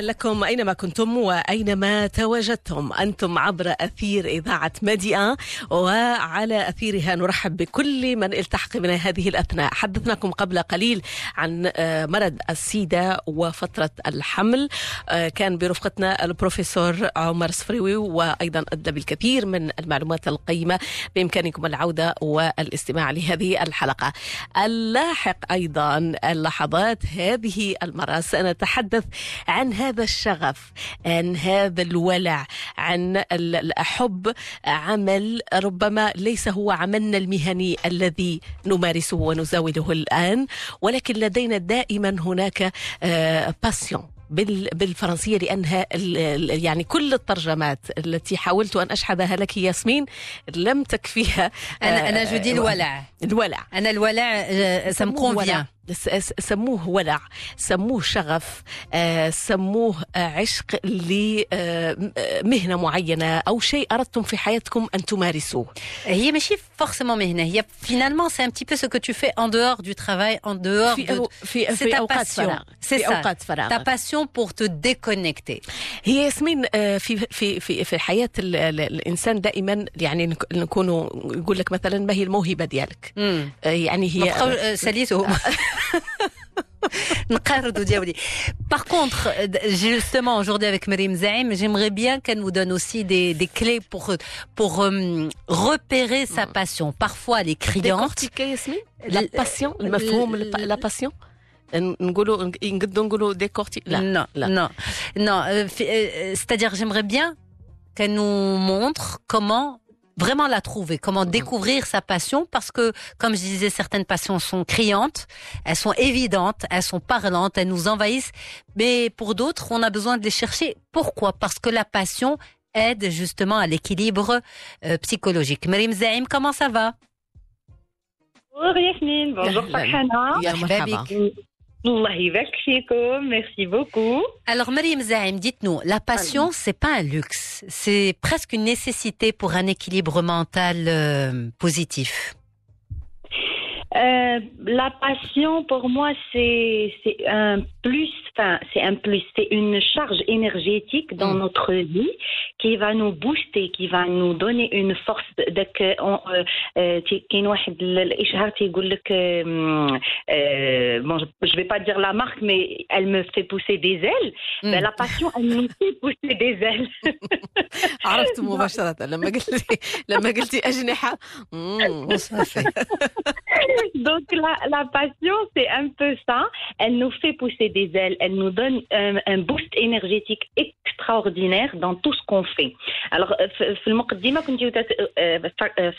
لكم أينما كنتم وأينما تواجدتم؟ أنتم عبر أثير إذاعة مديئة وعلى أثيرها نرحب بكل من التحق بنا هذه الأثناء. حدثناكم قبل قليل عن مرض السيدة وفترة الحمل. كان برفقتنا البروفيسور عمر صفريوي وأيضا أدى بالكثير من المعلومات القيمة بإمكانكم العودة والاستماع لهذه الحلقة. اللاحق أيضا اللحظات هذه المرة سنتحدث عن هذا الشغف عن هذا الولع عن الحب عمل ربما ليس هو عملنا المهني الذي نمارسه ونزاوله الآن ولكن لدينا دائما هناك باسيون بالفرنسية لأنها يعني كل الترجمات التي حاولت أن أشحذها لك ياسمين لم تكفيها أنا أنا جدي الولع. الولع. أنا الولع ça me convient. سموه ولع سموه شغف سموه عشق لمهنة معينة أو شيء أردتم في حياتكم أن تمارسوه. هي ماشي forcément مهنة هي finalement c'est un petit peu ce que tu fais en dehors du travail en dehors في, de في, في أوقات فراغ في ça. أوقات فراغ ta passion pour te déconnecter. هي ياسمين في في في في حياة ال- ال- الإنسان دائما يعني نك- نكونوا يقول لك مثلا ما هي الموهبة ديالك. يعني هي ديالي Par contre, justement, aujourd'hui avec Marim Zaim, j'aimerais bien qu'elle nous donne aussi des, des clés pour, pour euh, repérer sa passion. Parfois, elle est criante. décortiquer ياسمين ال- لا باسيون المفهوم ال- لا باسيون نقولوا نقدروا نقولوا ديكورتي لا non, لا. non, non. euh, fi- euh, C'est-à-dire, j'aimerais bien qu'elle nous montre comment vraiment la trouver, comment découvrir sa passion, parce que, comme je disais, certaines passions sont criantes, elles sont évidentes, elles sont parlantes, elles nous envahissent, mais pour d'autres, on a besoin de les chercher. Pourquoi? Parce que la passion aide justement à l'équilibre euh, psychologique. Merim Zaim, comment ça va? Bonjour Yasmine, bonjour Merci beaucoup. Alors, Mariam Zaim, dites-nous, la passion, c'est pas un luxe, c'est presque une nécessité pour un équilibre mental euh, positif. Euh, la passion, pour moi, c'est c'est un plus, enfin, c'est un plus, c'est une charge énergétique dans Mm. notre vie qui va nous booster, qui va nous donner une force. داك on- euh, euh, تي- كاين واحد ال- الإشهار تيقول لك euh, euh, bon, je- je vais pas dire la marque, mais elle me fait pousser des ailes. Mm. Ben, la passion, elle nous fait pousser des ailes. عرفت مباشرة لما قلتي لما قلتي أجنحة مم. On se fait. Donc la, la passion, c'est un peu ça. Elle nous fait pousser des ailes, elle nous donne un, un boost énergétique extraordinaire dans tout ce qu'on fait. Alors في في المقدمة كنت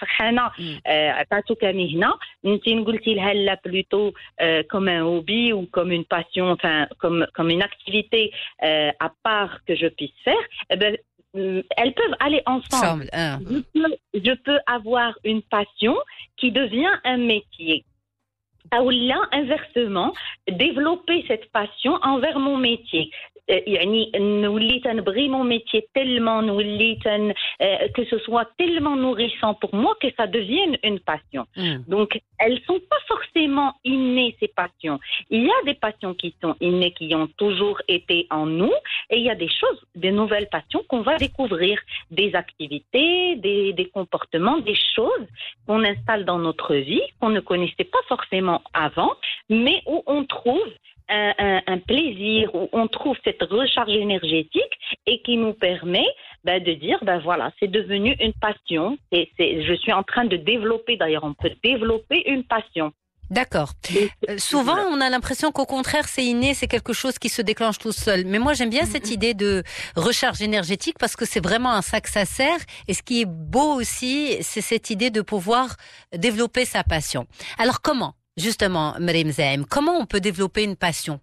فرحانة عطاتو كمهنة انت قلتي لها لا plutôt euh, comme un hobby ou comme une passion, enfin comme comme une activité euh, à part que je puisse faire. Eh ben, euh, elles peuvent aller ensemble hein. je peux, je peux avoir une passion qui devient un métier. Ou là, inversement, développer cette passion envers mon métier. Euh, يعني نولي تنبغي mon métier tellement نولي تن, euh, que ce soit tellement nourrissant pour moi que ça devienne une passion. Mm. Donc, elles sont pas forcément innées, ces passions. Il y a des passions qui sont innées, qui ont toujours été en nous, et il y a des choses, des nouvelles passions qu'on va découvrir, des activités, des, des comportements, des choses qu'on installe dans notre vie, qu'on ne connaissait pas forcément avant, mais où on trouve un, un- un plaisir, où on trouve cette recharge énergétique et qui nous permet ben, de dire, ben voilà, c'est devenu une passion. Et je suis en train de développer, d'ailleurs, on peut développer une passion. D'accord. Euh, souvent, on a l'impression qu'au contraire, c'est inné, c'est quelque chose qui se déclenche tout seul. Mais moi, j'aime bien cette idée de recharge énergétique parce que c'est vraiment à ça que ça sert. Et ce qui est beau aussi, c'est cette idée de pouvoir développer sa passion. Alors, comment, justement, Marim Zaim, comment on peut développer une passion?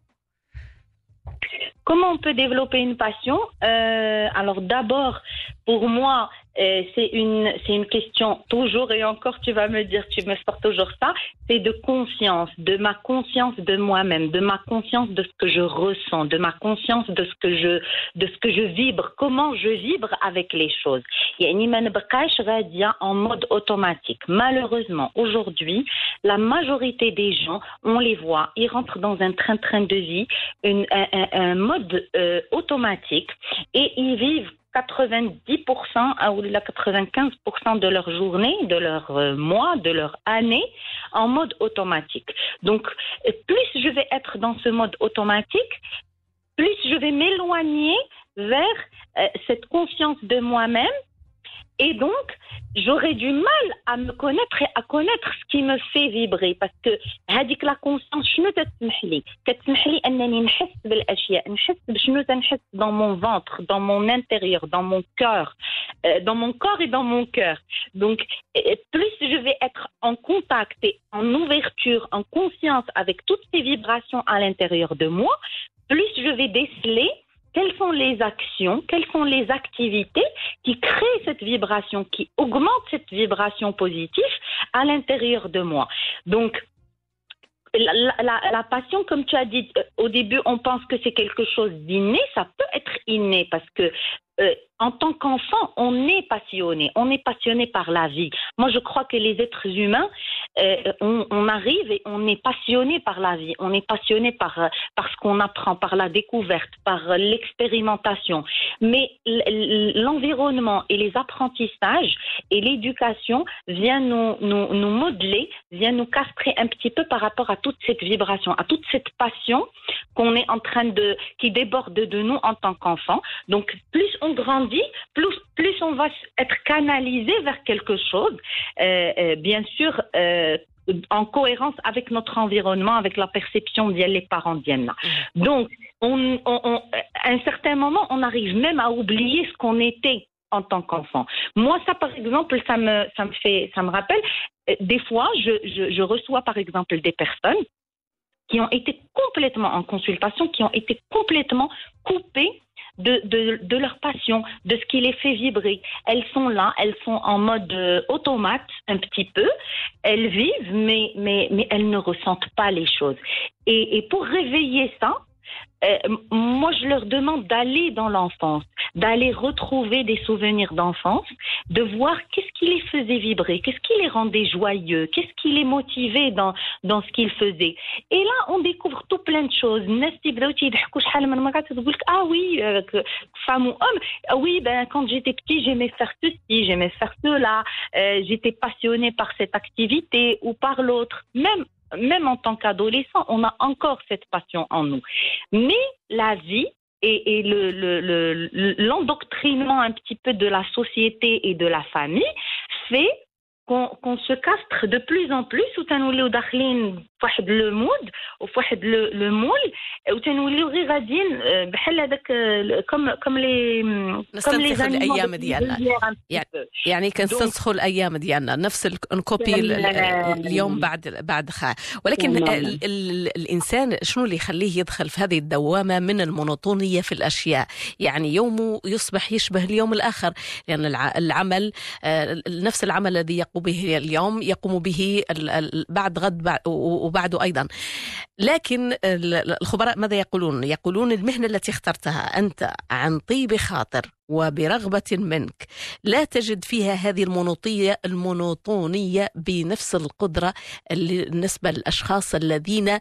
Comment on peut développer une passion? Euh, Alors d'abord, pour moi, c'est une, c'est une question toujours et encore, tu vas me dire, tu me sors toujours ça, c'est de conscience, de ma conscience de moi-même, de ma conscience de ce que je ressens, de ma conscience de ce que je, de ce que je vibre, comment je vibre avec les choses. Il y a en mode automatique. Malheureusement, aujourd'hui, la majorité des gens, on les voit, ils rentrent dans un train-train de vie, une, un, mode euh, automatique et ils vivent 90% ou 95% de leur journée, de leur euh, mois, de leur année en mode automatique. Donc, plus je vais être dans ce mode automatique, plus je vais m'éloigner vers euh, cette conscience de moi-même et donc, j'aurais du mal à me connaître et à connaître ce qui me fait vibrer parce que هذيك la conscience شنو تسمح لي تسمح لي انني نحس بالاشياء نحس بشنو تنحس dans mon ventre dans mon intérieur dans mon cœur euh, dans mon corps et dans mon cœur donc plus je vais être en contact et en ouverture en conscience avec toutes ces vibrations à l'intérieur de moi plus je vais déceler quelles sont les actions, quelles sont les activités qui créent cette vibration, qui augmentent cette vibration positive à l'intérieur de moi? Donc, la, passion, comme tu as dit euh, au début, on pense que c'est quelque chose d'inné. Ça peut être inné parce que euh, en tant qu'enfant, on est passionné, on est passionné par la vie. Moi, je crois que les êtres humains, euh, on, arrive et on est passionné par la vie, on est passionné par, euh, ce qu'on apprend, par la découverte, par l'expérimentation. Mais l'environnement et les apprentissages et l'éducation viennent nous, nous, nous modeler, viennent nous castrer un petit peu par rapport à toute cette vibration, à toute cette passion qu'on est en train de, qui déborde de nous en tant qu'enfant. Donc, plus on grandit, plus, plus on va être canalisé vers quelque chose, euh, euh, bien sûr, euh, en cohérence avec notre environnement, avec la perception les parents viennent. Mm. Donc, on, à un certain moment, on arrive même à oublier ce qu'on était en tant qu'enfant. Moi, ça, par exemple, ça me, ça me fait, ça me rappelle. Des fois, je, je reçois, par exemple, des personnes qui ont été complètement en consultation, qui ont été complètement coupées de, de, de, leur passion, de ce qui les fait vibrer. Elles sont là, elles sont en mode euh, automate un petit peu, elles vivent, mais, mais, mais elles ne ressentent pas les choses. Et, et pour réveiller ça, euh, moi, je leur demande d'aller dans l'enfance, d'aller retrouver des souvenirs d'enfance, de voir qu'est-ce qui les faisait vibrer, qu'est-ce qui les rendait joyeux, qu'est-ce qui les motivait dans, dans ce qu'ils faisaient. Et là, on découvre tout plein de choses. Ah oui, euh, femme ou homme, ah oui, ben, quand j'étais petit, j'aimais faire ceci, j'aimais faire cela, euh, j'étais passionnée par cette activité ou par l'autre. Même même en tant qu'adolescent, on a encore cette passion en nous. Mais la vie et, l'endoctrinement un petit peu de la société et de la famille fait qu'on se castre de plus en plus وتنوليو داخلين فواحد لو مود وفواحد لو مول وتنوليو غير غاديين بحال هذاك كم كم لي كم لي الأيام ديالنا. يعني, يعني كنستنسخوا الأيام ديالنا نفس نكوبي اليوم بعد بعد خا. ولكن ال ال الإنسان شنو اللي يخليه يدخل في هذه الدوامة من المونوتونيه في الأشياء؟ يعني يومه يصبح يشبه اليوم الآخر لأن العمل نفس العمل الذي يقوم به اليوم يقوم به بعد غد وبعده أيضا. لكن الخبراء ماذا يقولون؟ يقولون المهنة التي اخترتها أنت عن طيب خاطر وبرغبة منك. لا تجد فيها هذه المونوطية المونوطونية بنفس القدرة بالنسبة للأشخاص الذين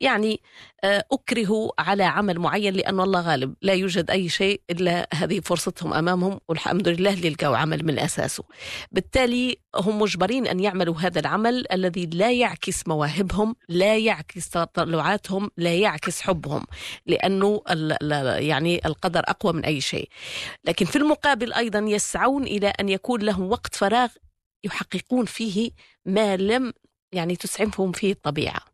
يعني آه، أكرهوا على عمل معين لأن الله غالب. لا يوجد أي شيء إلا هذه فرصتهم أمامهم والحمد لله لقوا عمل من أساسه. بالتالي هم مجبرين أن يعملوا هذا العمل الذي لا يعكس مواهبهم لا يعكس تطلعاتهم لا يعكس حبهم لأنه يعني القدر أقوى من أي شيء. لكن في المقابل أيضا يسعون إلى أن يكون لهم وقت فراغ يحققون فيه ما لم يعني تسعفهم فيه الطبيعة.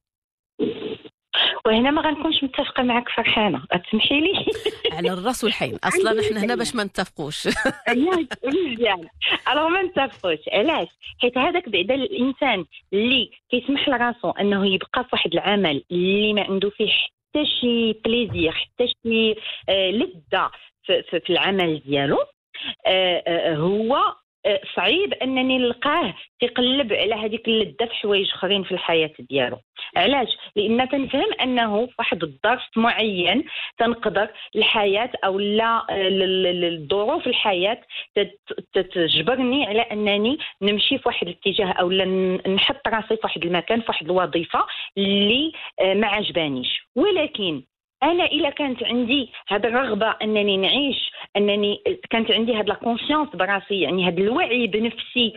وهنا ما غنكونش متفقة معك فرحانة. تسمحي لي؟ على الرأس والحين أصلا إحنا هنا باش ما نتفقوش. مزيان. ألوغ ما نتفقوش. علاش؟ حيت هذاك بعدا الإنسان اللي كيسمح لراسو إنه يبقى في واحد العمل اللي ما عنده فيه حتى شي بليزير حتى شي آه، لذة في, في العمل ديالو هو صعيب إنني نلقاه تيقلب على هذيك اللذة في حوايج أخرين في الحياة ديالو. علاش لأن تنفهم أنه واحد الظرف معين تنقدر الحياة أو لا الظروف الحياة تجبرني على أنني نمشي في واحد الاتجاه أو نحط راسي في واحد المكان في واحد الوظيفة اللي ما عجبانيش. ولكن أنا إلا كانت عندي هذه الرغبة أنني نعيش أنني كانت عندي هذا لا براسي يعني هذا الوعي بنفسي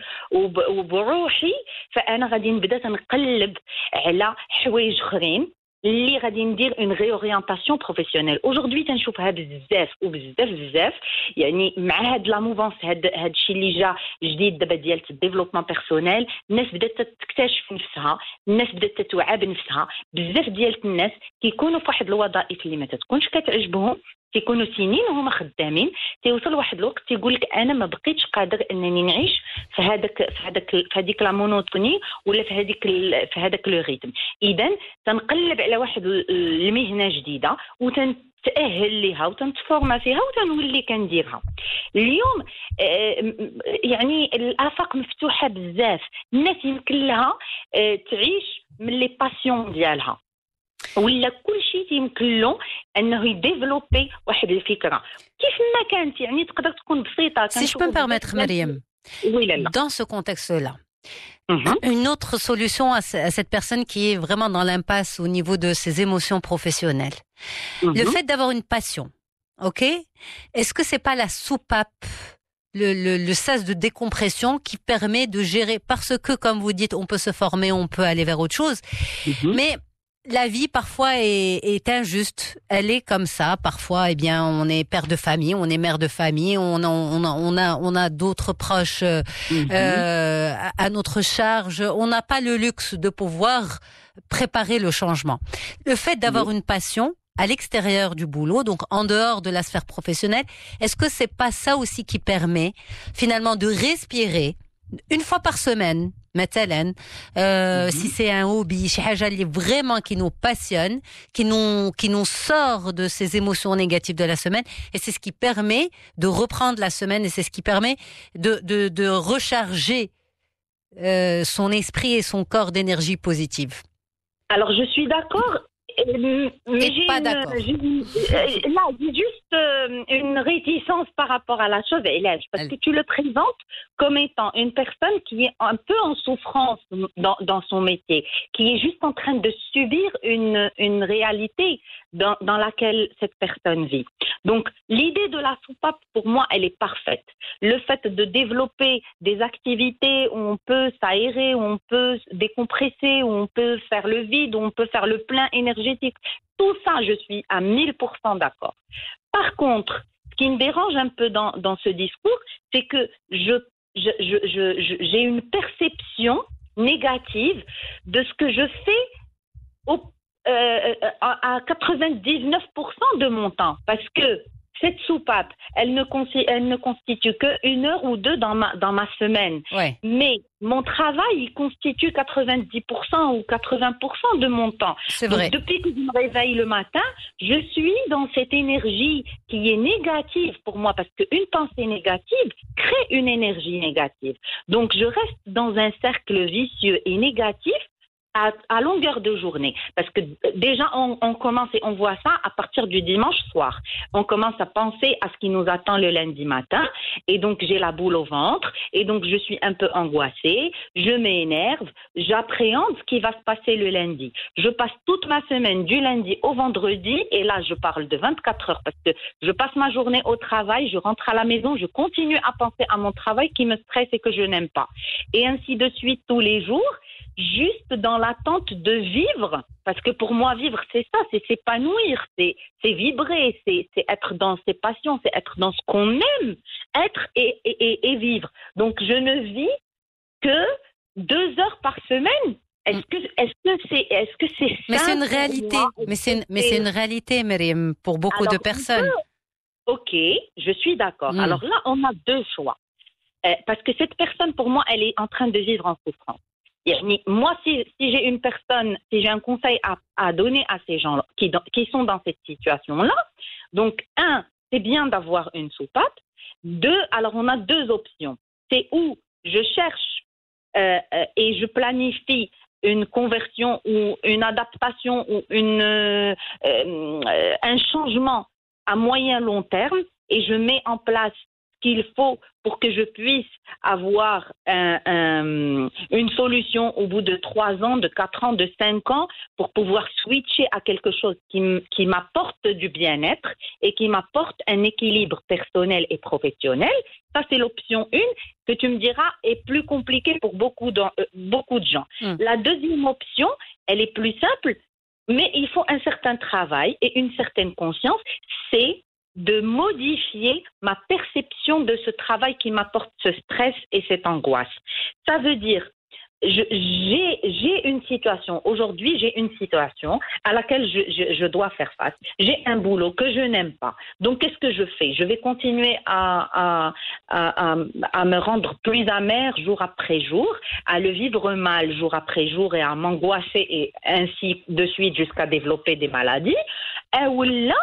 وبروحي فأنا غادي نبدأ نقلب على حوايج أخرين. اللي غادي ندير اون ريورينتاسيون بروفيسيونيل اوجوردي تنشوفها بزاف وبزاف بزاف يعني مع هاد لا موفونس هاد هاد الشيء اللي جا جديد دابا ديال الديفلوبمون بيرسونيل الناس بدات تكتشف نفسها الناس بدات تتوعى بنفسها بزاف ديال الناس كيكونوا في واحد الوظائف اللي ما تكونش كتعجبهم. تيكونوا سنين وهما خدامين تيوصل واحد الوقت تيقول لك أنا ما بقيتش قادر أنني نعيش في هذاك في هذاك في هذيك لا مونوتوني ولا في هذيك في هذاك لو ريتم. إذا تنقلب على واحد المهنة جديدة وتن تاهل ليها وتنتفورما فيها وتنولي كنديرها. اليوم آه، يعني الآفاق مفتوحة بزاف. الناس يمكن لها آه، تعيش من لي باسيون ديالها. ولا كل شيء تيمكن له انه يديفلوبي واحد الفكره كيف ما كانت يعني تقدر تكون بسيطه Si je peux me permettre, Mariam, oui, là, là. dans ce contexte-là, une autre solution à, cette personne qui est vraiment dans l'impasse au niveau de ses émotions professionnelles, le fait d'avoir une passion, ok Est-ce que c'est pas la soupape le, le, le, sas de décompression qui permet de gérer, parce que, comme vous dites, on peut se former, on peut aller vers autre chose, mais la vie parfois est, injuste. Elle est comme ça. Parfois, eh bien, on est père de famille, on est mère de famille, on a, on a, on a, d'autres proches euh, mhm. euh, à notre charge. On n'a pas le luxe de pouvoir préparer le changement. Le fait d'avoir une passion à l'extérieur du boulot, donc en dehors de la sphère professionnelle, est-ce que c'est pas ça aussi qui permet finalement de respirer une fois par semaine, مثلا euh, si c'est un hobby شي حاجه اللي vraiment qui nous passionne qui nous qui nous sort de ces émotions négatives de la semaine et c'est ce qui permet de reprendre la semaine et c'est ce qui permet de de, de recharger euh, son esprit et son corps d'énergie positive. Alors je suis d'accord mais j'ai pas d'accord. Euh, là, j'ai juste euh, une réticence par rapport à la chose, Hélène, parce que tu le présentes comme étant une personne qui est un peu en souffrance dans, son métier, qui est juste en train de subir une, réalité dans, dans laquelle cette personne vit. Donc, l'idée de la soupape, pour moi, elle est parfaite. Le fait de développer des activités où on peut s'aérer, où on peut décompresser, où on peut faire le vide, où on peut faire le plein énergétique, tout ça, je suis à 1000% d'accord. Par contre, ce qui me dérange un peu dans, dans ce discours, c'est que je, j'ai une perception négative de ce que je fais au, euh, à 99% de mon temps. Parce que cette soupape, elle ne, elle ne constitue qu'une heure ou deux dans ma, dans ma semaine. Mais mon travail, il constitue 90% ou 80% de mon temps. C'est vrai. depuis que je me réveille le matin, je suis dans cette énergie qui est négative pour moi parce qu'une pensée négative crée une énergie négative. Donc je reste dans un cercle vicieux et négatif à, longueur de journée. Parce que déjà, on, on, commence et on voit ça à partir du dimanche soir. On commence à penser à ce qui nous attend le lundi matin. Et donc, j'ai la boule au ventre. Et donc, je suis un peu angoissée. Je m'énerve. J'appréhende ce qui va se passer le lundi. Je passe toute ma semaine du lundi au vendredi. Et là, je parle de 24 heures parce que je passe ma journée au travail. Je rentre à la maison. Je continue à penser à mon travail qui me stresse et que je n'aime pas. Et ainsi de suite tous les jours juste dans l'attente de vivre. Parce que pour moi, vivre, c'est ça, c'est s'épanouir, c'est vibrer, c'est être dans ses passions, c'est être dans ce qu'on aime, être et, et, et, vivre. Donc, je ne vis que deux heures par semaine. Est-ce que est-ce que c'est est-ce que c'est Mais c'est une réalité. Mais c'est une, mais c'est une réalité, Myriam, pour beaucoup de personnes. ok, je suis d'accord. Hmm. Alors là, on a deux choix. Euh, parce que cette personne, pour moi, elle est en train de vivre en souffrance. Moi, si, j'ai une personne, si j'ai un conseil à, donner à ces gens qui, qui sont dans cette situation-là, donc, un, c'est bien d'avoir une soupape, Deux, alors on a deux options. C'est où je cherche euh, euh, et je planifie une conversion ou une adaptation ou euh, un changement à moyen long terme et je mets en place qu'il faut pour que je puisse avoir un, un, une solution au bout de trois ans, de quatre ans, de cinq ans, pour pouvoir switcher à quelque chose qui, qui m'apporte du bien-être et qui m'apporte un équilibre personnel et professionnel. Ça, c'est l'option une que tu me diras est plus compliquée pour beaucoup de, euh, beaucoup de gens. Mm. La deuxième option, elle est plus simple, mais il faut un certain travail et une certaine conscience. C'est de modifier ma perception de ce travail qui m'apporte ce stress et cette angoisse. Ça veut dire, j'ai une situation, aujourd'hui j'ai une situation à laquelle je, dois faire face. J'ai un boulot que je n'aime pas. Donc qu'est-ce que je fais? Je vais continuer à, à, me rendre plus amère jour après jour, à le vivre mal jour après jour et à m'angoisser et ainsi de suite jusqu'à développer des maladies. Et là,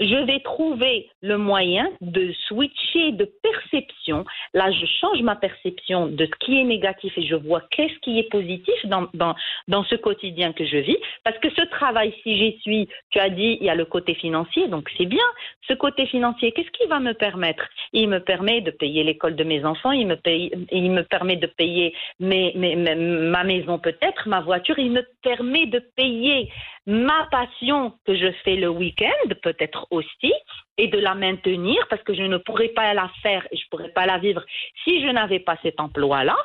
je vais trouver le moyen de switcher de perception. Là, je change ma perception de ce qui est négatif et je vois qu'est-ce qui est positif dans, dans, dans ce quotidien que je vis. Parce que ce travail, si j'y suis, tu as dit, il y a le côté financier, donc c'est bien. Ce côté financier, qu'est-ce qui va me permettre? Il me permet de payer l'école de mes enfants, il me, paye, il me permet de payer ma maison peut-être, ma voiture, il me permet de payer ma passion que je fais le week-end, peut-être aussi, et de la maintenir parce que je ne pourrais pas la faire et je ne pourrais pas la vivre si je n'avais pas cet emploi-là.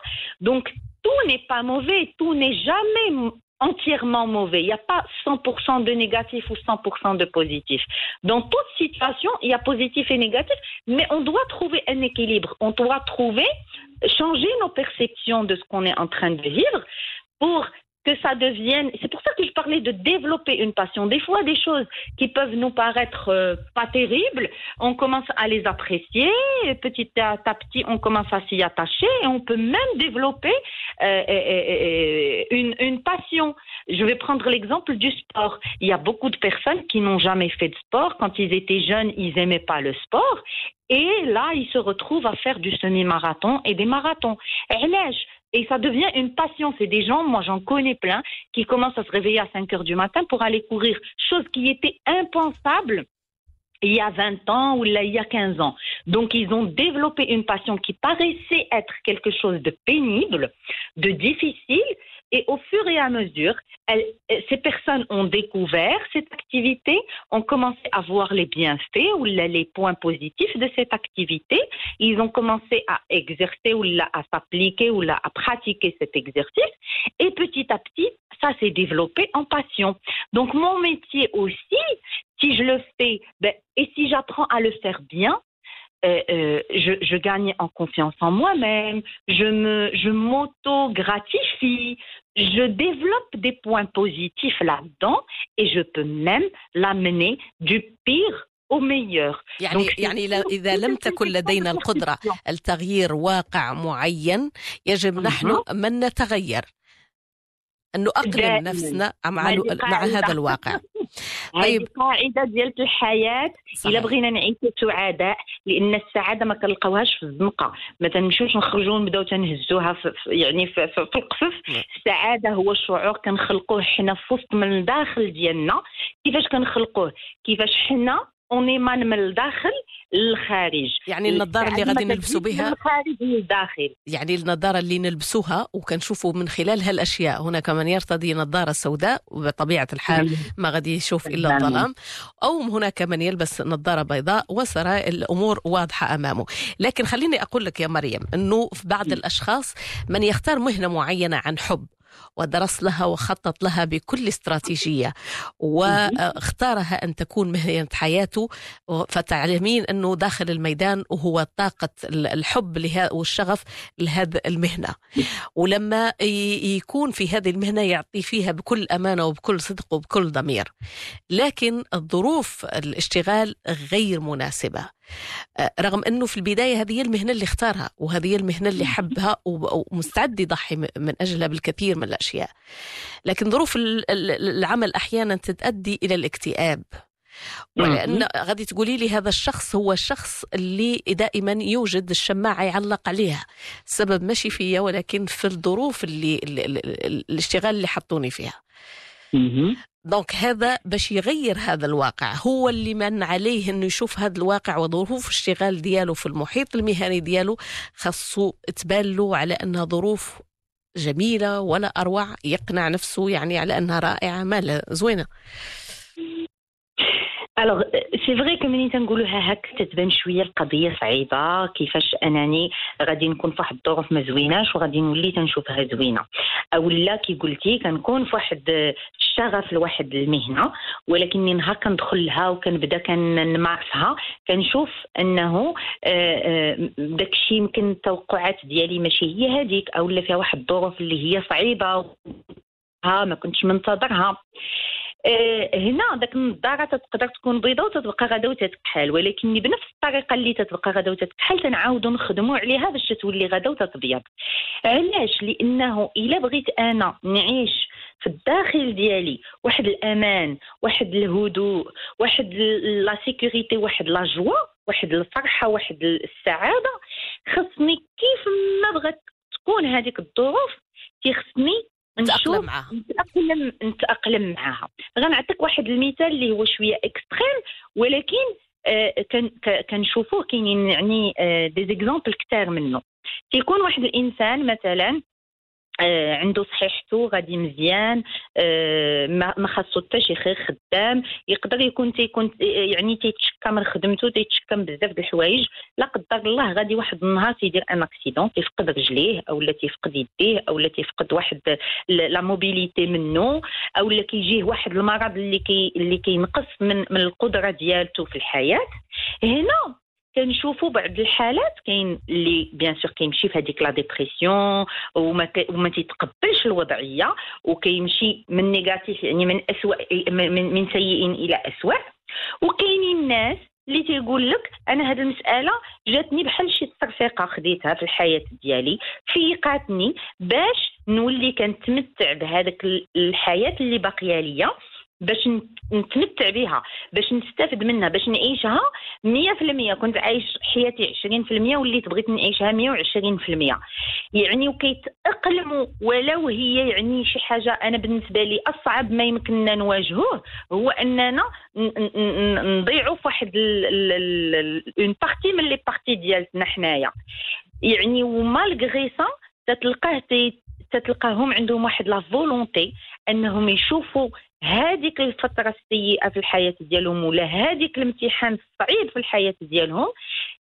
Donc, tout n'est pas mauvais, tout n'est jamais entièrement mauvais. Il n'y a pas 100% de négatif ou 100% de positif. Dans toute situation, il y a positif et négatif, mais on doit trouver un équilibre. On doit trouver, changer nos perceptions de ce qu'on est en train de vivre pour que ça devienne. C'est pour ça que je parlais de développer une passion. Des fois, des choses qui peuvent nous paraître euh, pas terribles, on commence à les apprécier. Et petit à, petit, on commence à s'y attacher et on peut même développer euh, euh, une, une passion. Je vais prendre l'exemple du sport. Il y a beaucoup de personnes qui n'ont jamais fait de sport. Quand ils étaient jeunes, ils aimaient pas le sport. Et là, ils se retrouvent à faire du semi-marathon et des marathons et ça devient une passion. C'est des gens, moi j'en connais plein, qui commencent à se réveiller à 5 heures du matin pour aller courir, chose qui était impensable il y a 20 ans ou il y a 15 ans. Donc ils ont développé une passion qui paraissait être quelque chose de pénible, de difficile, et au fur et à mesure, elles- ces personnes ont découvert cette activité, ont commencé à voir les bienfaits ou les points positifs de cette activité. Ils ont commencé à exercer ou à s'appliquer ou à pratiquer cet exercice. Et petit à petit, ça s'est développé en passion. Donc mon métier aussi, si je le fais, ben, et si j'apprends à le faire bien, euh, euh, je, je gagne en confiance en moi-même, je me, je m'auto-gratifie, je développe des points positifs là-dedans et je peux même l'amener du pire au meilleur. يعني Donc, يعني لا- إذا لم تكن لدينا القدرة التغيير واقع معين يجب نحن من نتغير أن نؤقلم دائماً. نفسنا مع, هذه مع قاعدة. هذا الواقع هذه طيب. قاعدة ديال الحياة إلا. بغينا نعيشوا سعداء لأن السعادة ما كنلقاوهاش في الزنقة ما تنمشيوش نخرجوا ونبداو تنهزوها في يعني في, في, في القفف نعم. السعادة هو الشعور كنخلقوه حنا في وسط من الداخل ديالنا كيفاش كنخلقوه كيفاش حنا اونيمان من الداخل للخارج. يعني النظارة اللي السعادة غادي نلبسوا بها من الخارج للداخل. يعني النظارة اللي نلبسوها وكنشوفوا من خلالها الأشياء هناك من يرتدي نظارة سوداء وبطبيعة الحال ما غادي يشوف تماماً. الظلام. أو هناك من يلبس نظارة بيضاء وسرى الأمور واضحة أمامه. لكن خليني أقول لك يا مريم أنه في بعض الأشخاص من يختار مهنة معينة عن حب. ودرس لها وخطط لها بكل استراتيجية واختارها أن تكون مهنة حياته فتعلمين أنه داخل الميدان وهو طاقة الحب والشغف لهذه المهنة. ولما يكون في هذه المهنة يعطي فيها بكل أمانة وبكل صدق وبكل ضمير. لكن الظروف الاشتغال غير مناسبة. رغم أنه في البداية هذه هي المهنة اللي اختارها وهذه هي المهنة اللي حبها ومستعد يضحي من أجلها بالكثير من الأشياء. لكن ظروف ال- ال- العمل أحيانا تؤدي إلى الاكتئاب. ولأن غادي تقولي لي هذا الشخص هو الشخص اللي دائما يوجد الشماعة يعلق عليها. السبب ماشي فيا ولكن في الظروف اللي الاشتغال اللي حطوني فيها. دونك هذا باش يغير هذا الواقع. هو اللي من عليه إنه يشوف هذا الواقع وظروف الاشتغال ديالو في المحيط المهني ديالو خاصو تبان على أنها ظروف جميلة ولا أروع يقنع نفسه يعني على أنها رائعة. ما زوينة. الوغ سي فري كو ملي تنقولوها هاك؟ تتبان شوية القضية صعيبة. كيفاش أنني غادي نكون في واحد الظروف ما زويناش وغادي نولي تنشوفها زوينة. أو لا كي قلتي كنكون في واحد الشغف لواحد المهنة ولكني نهار كندخل لها وكنبدأ كنمارسها كنشوف أنه داكشي يمكن التوقعات ديالي ماشي هي هذيك أو لا فيها واحد الظروف اللي هي صعيبة ما كنتش منتظرها. آه، هنا داك النظاره تقدر تكون بيضاء وتتبقى غدا وتتكحل ولكن بنفس الطريقة اللي تتبقى غدا وتتكحل تنعاودوا نخدموا عليها باش تولي غدا وتتبيض. علاش؟ لأنه إلا بغيت أنا نعيش في الداخل ديالي واحد الأمان واحد الهدوء واحد لا سيكوريتي واحد لا جوا واحد الفرحة واحد السعادة خصني كيف ما بغات تكون هذيك الظروف تيخصني نتأقلم معاها. نتأقلم نتأقلم معاها. غنعطيك واحد المثال اللي هو شوية اكستريم ولكن آه كنشوفوه كاينين يعني آه دي زيكزامبل كثار منه. تيكون واحد الإنسان مثلا عنده صحيحته غادي مزيان آه ما خاصو حتى شي خير خدام. يقدر يكون تيكون يعني تيتشكى من خدمته تيتشكى من بزاف د الحوايج. لا قدر الله غادي واحد النهار تيدير ان اكسيدون تيفقد رجليه أو لا تيفقد يديه أو لا تيفقد واحد لا موبيليتي منه أو لا كيجيه واحد المرض اللي كي اللي كينقص من من القدرة ديالته في الحياة. هنا كنشوفوا بعض الحالات كاين اللي بيان سور كيمشي في هذيك لا ديبرسيون وما وما تيتقبلش الوضعية وكيمشي من نيجاتيف يعني من اسوء من, من سيء إلى اسوء وكاينين الناس اللي تيقول لك أنا هذه المسألة جاتني بحال شي تصرفيقه خديتها في الحياة ديالي فيقاتني باش نولي كنتمتع بهذاك الحياة اللي باقية ليا. باش نتمتع بها باش نستافد منها باش نعيشها 100% كنت عايش حياتي 20% وليت بغيت نعيشها 120% يعني وكيتأقلموا ولو هي يعني شي حاجة أنا بالنسبة لي أصعب ما يمكننا نواجهوه هو أننا نضيعوا في واحد اون بارتي من لي بارتي ديالتنا حنايا. يعني ومالغري سا تتلقاه تتلقاهم عندهم واحد لا فولونتي أنهم يشوفوا هذيك الفترة السيئة في الحياة ديالهم ولا هذيك الامتحان الصعيب في الحياة ديالهم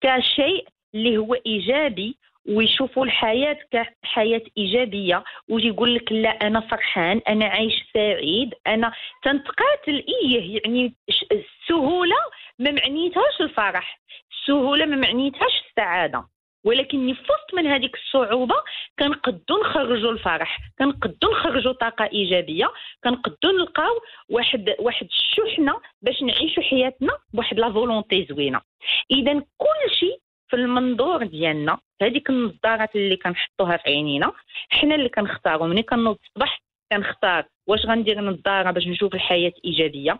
كشيء اللي هو إيجابي ويشوفوا الحياة كحياة إيجابية ويقول لك لا أنا فرحان أنا عايش سعيد أنا تنتقاتل. إيه يعني السهولة ما معنيتهاش الفرح السهولة ما معنيتهاش السعادة. ولكن في وسط من هذيك الصعوبة كنقدو نخرجوا الفرح كنقدو نخرجوا طاقة إيجابية كنقدو نلقاو واحد واحد الشحنة باش نعيشوا حياتنا بواحد لا فولونتي زوينة. اذا كل شيء في المنظور ديالنا هذيك النظارات اللي كنحطوها في عينينا حنا اللي كنختاروا ملي كنوض الصباح كنختار واش غندير نظارة باش نشوف الحياة إيجابية.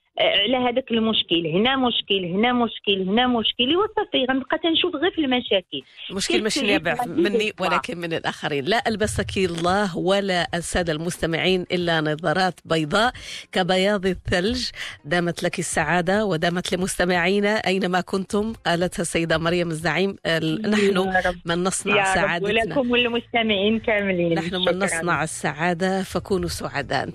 على هذاك المشكل هنا مشكل هنا مشكل هنا مشكل وصافي غنبقى تنشوف غير في المشاكل. المشكل مش نابع مني ولكن من الآخرين. لا ألبسك الله ولا الساده المستمعين إلا نظارات بيضاء كبياض الثلج. دامت لك السعادة ودامت لمستمعينا أينما كنتم قالتها السيدة مريم الزعيم نحن من نصنع سعادتنا. ولكم والمستمعين كاملين. نحن من نصنع السعادة فكونوا سعداء.